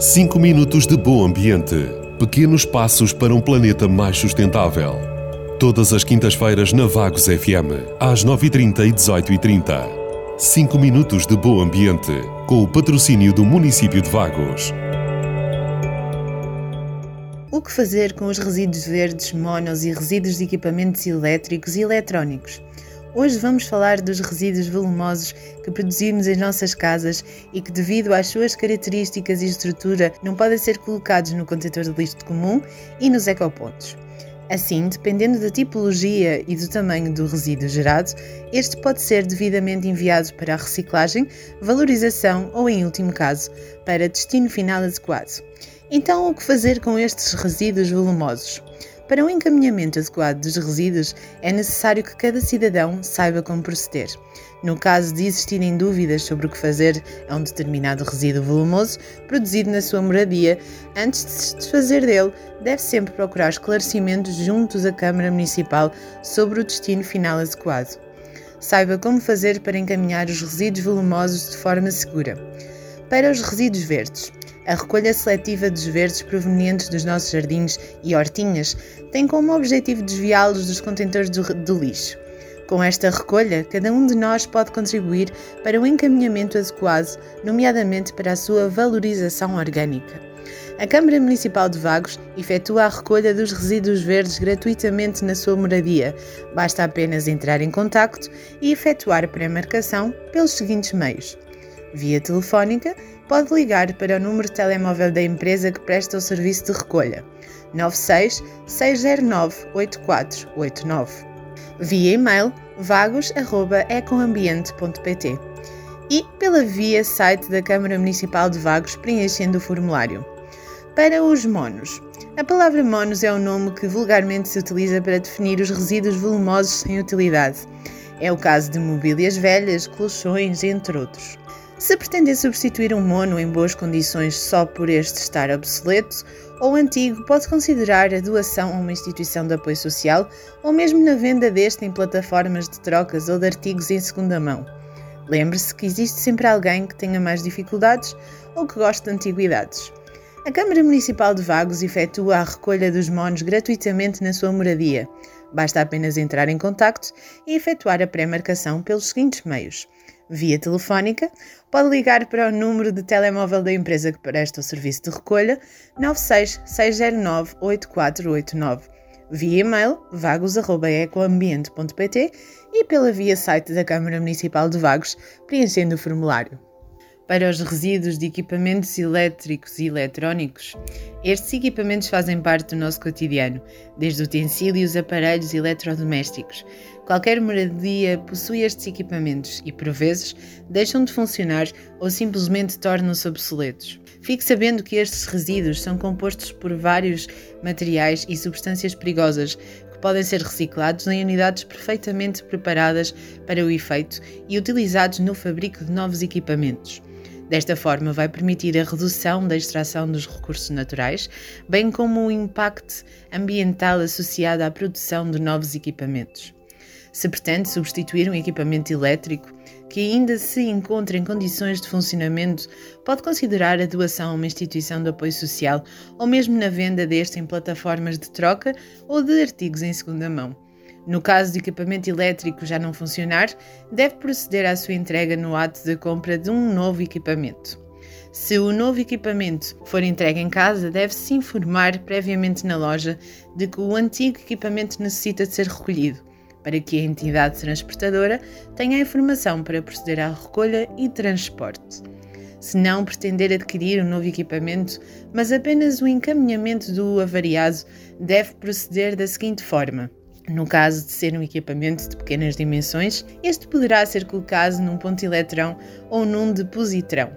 5 minutos de bom ambiente. Pequenos passos para um planeta mais sustentável. Todas as quintas-feiras na Vagos FM, às 9h30 e 18h30. 5 minutos de bom ambiente, com o patrocínio do município de Vagos. O que fazer com os resíduos verdes, monos e resíduos de equipamentos elétricos e eletrónicos? Hoje vamos falar dos resíduos volumosos que produzimos em nossas casas e que, devido às suas características e estrutura, não podem ser colocados no contentor de lixo comum e nos ecopontos. Assim, dependendo da tipologia e do tamanho do resíduo gerado, este pode ser devidamente enviado para a reciclagem, valorização ou, em último caso, para destino final adequado. Então, o que fazer com estes resíduos volumosos? Para um encaminhamento adequado dos resíduos, é necessário que cada cidadão saiba como proceder. No caso de existirem dúvidas sobre o que fazer a um determinado resíduo volumoso produzido na sua moradia, antes de se desfazer dele, deve sempre procurar esclarecimentos juntos à Câmara Municipal sobre o destino final adequado. Saiba como fazer para encaminhar os resíduos volumosos de forma segura. Para os resíduos verdes, a recolha seletiva dos verdes provenientes dos nossos jardins e hortinhas tem como objetivo desviá-los dos contentores do, do lixo. Com esta recolha, cada um de nós pode contribuir para o encaminhamento adequado, nomeadamente para a sua valorização orgânica. A Câmara Municipal de Vagos efetua a recolha dos resíduos verdes gratuitamente na sua moradia. Basta apenas entrar em contacto e efetuar pré-marcação pelos seguintes meios: via telefónica, pode ligar para o número de telemóvel da empresa que presta o serviço de recolha 96 609 8489. Via e-mail vagos.ecoambiente.pt e pela via site da Câmara Municipal de Vagos preenchendo o formulário. Para os monos. A palavra monos é o nome que vulgarmente se utiliza para definir os resíduos volumosos sem utilidade. É o caso de mobílias velhas, colchões, entre outros. Se pretender substituir um mono em boas condições só por este estar obsoleto ou antigo, pode considerar a doação a uma instituição de apoio social ou mesmo na venda deste em plataformas de trocas ou de artigos em segunda mão. Lembre-se que existe sempre alguém que tenha mais dificuldades ou que goste de antiguidades. A Câmara Municipal de Vagos efetua a recolha dos monos gratuitamente na sua moradia. Basta apenas entrar em contacto e efetuar a pré-marcação pelos seguintes meios. Via telefónica, pode ligar para o número de telemóvel da empresa que presta o serviço de recolha 96 609 8489, via e-mail vagos.ecoambiente.pt e pela via site da Câmara Municipal de Vagos, preenchendo o formulário para os resíduos de equipamentos elétricos e eletrónicos. Estes equipamentos fazem parte do nosso cotidiano, desde utensílios, aparelhos e eletrodomésticos. Qualquer moradia possui estes equipamentos e, por vezes, deixam de funcionar ou simplesmente tornam-se obsoletos. Fique sabendo que estes resíduos são compostos por vários materiais e substâncias perigosas que podem ser reciclados em unidades perfeitamente preparadas para o efeito e utilizados no fabrico de novos equipamentos. Desta forma, vai permitir a redução da extração dos recursos naturais, bem como o impacto ambiental associado à produção de novos equipamentos. Se pretende substituir um equipamento elétrico que ainda se encontra em condições de funcionamento, pode considerar a doação a uma instituição de apoio social ou mesmo na venda deste em plataformas de troca ou de artigos em segunda mão. No caso de equipamento elétrico já não funcionar, deve proceder à sua entrega no ato de compra de um novo equipamento. Se o novo equipamento for entregue em casa, deve-se informar previamente na loja de que o antigo equipamento necessita de ser recolhido, para que a entidade transportadora tenha a informação para proceder à recolha e transporte. Se não pretender adquirir um novo equipamento, mas apenas o encaminhamento do avariado, deve proceder da seguinte forma no caso de ser um equipamento de pequenas dimensões, este poderá ser colocado num ponto eletrão ou num depositrão.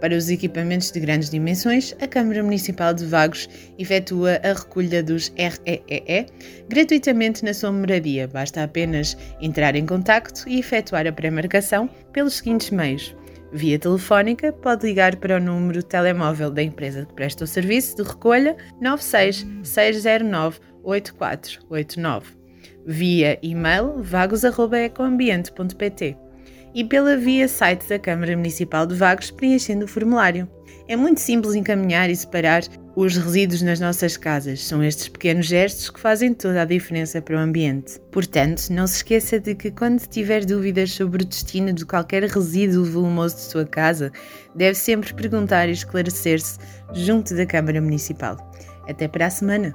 Para os equipamentos de grandes dimensões, a Câmara Municipal de Vagos efetua a recolha dos REEE gratuitamente na sua moradia. Basta apenas entrar em contacto e efetuar a pré-marcação pelos seguintes meios. Via telefónica, pode ligar para o número telemóvel da empresa que presta o serviço de recolha 96 609 8489 via e-mail vagos.ecoambiente.pt e pela via site da Câmara Municipal de Vagos preenchendo o formulário. É muito simples encaminhar e separar os resíduos nas nossas casas. São estes pequenos gestos que fazem toda a diferença para o ambiente. Portanto, não se esqueça de que quando tiver dúvidas sobre o destino de qualquer resíduo volumoso de sua casa, deve sempre perguntar e esclarecer-se junto da Câmara Municipal. Até para a semana!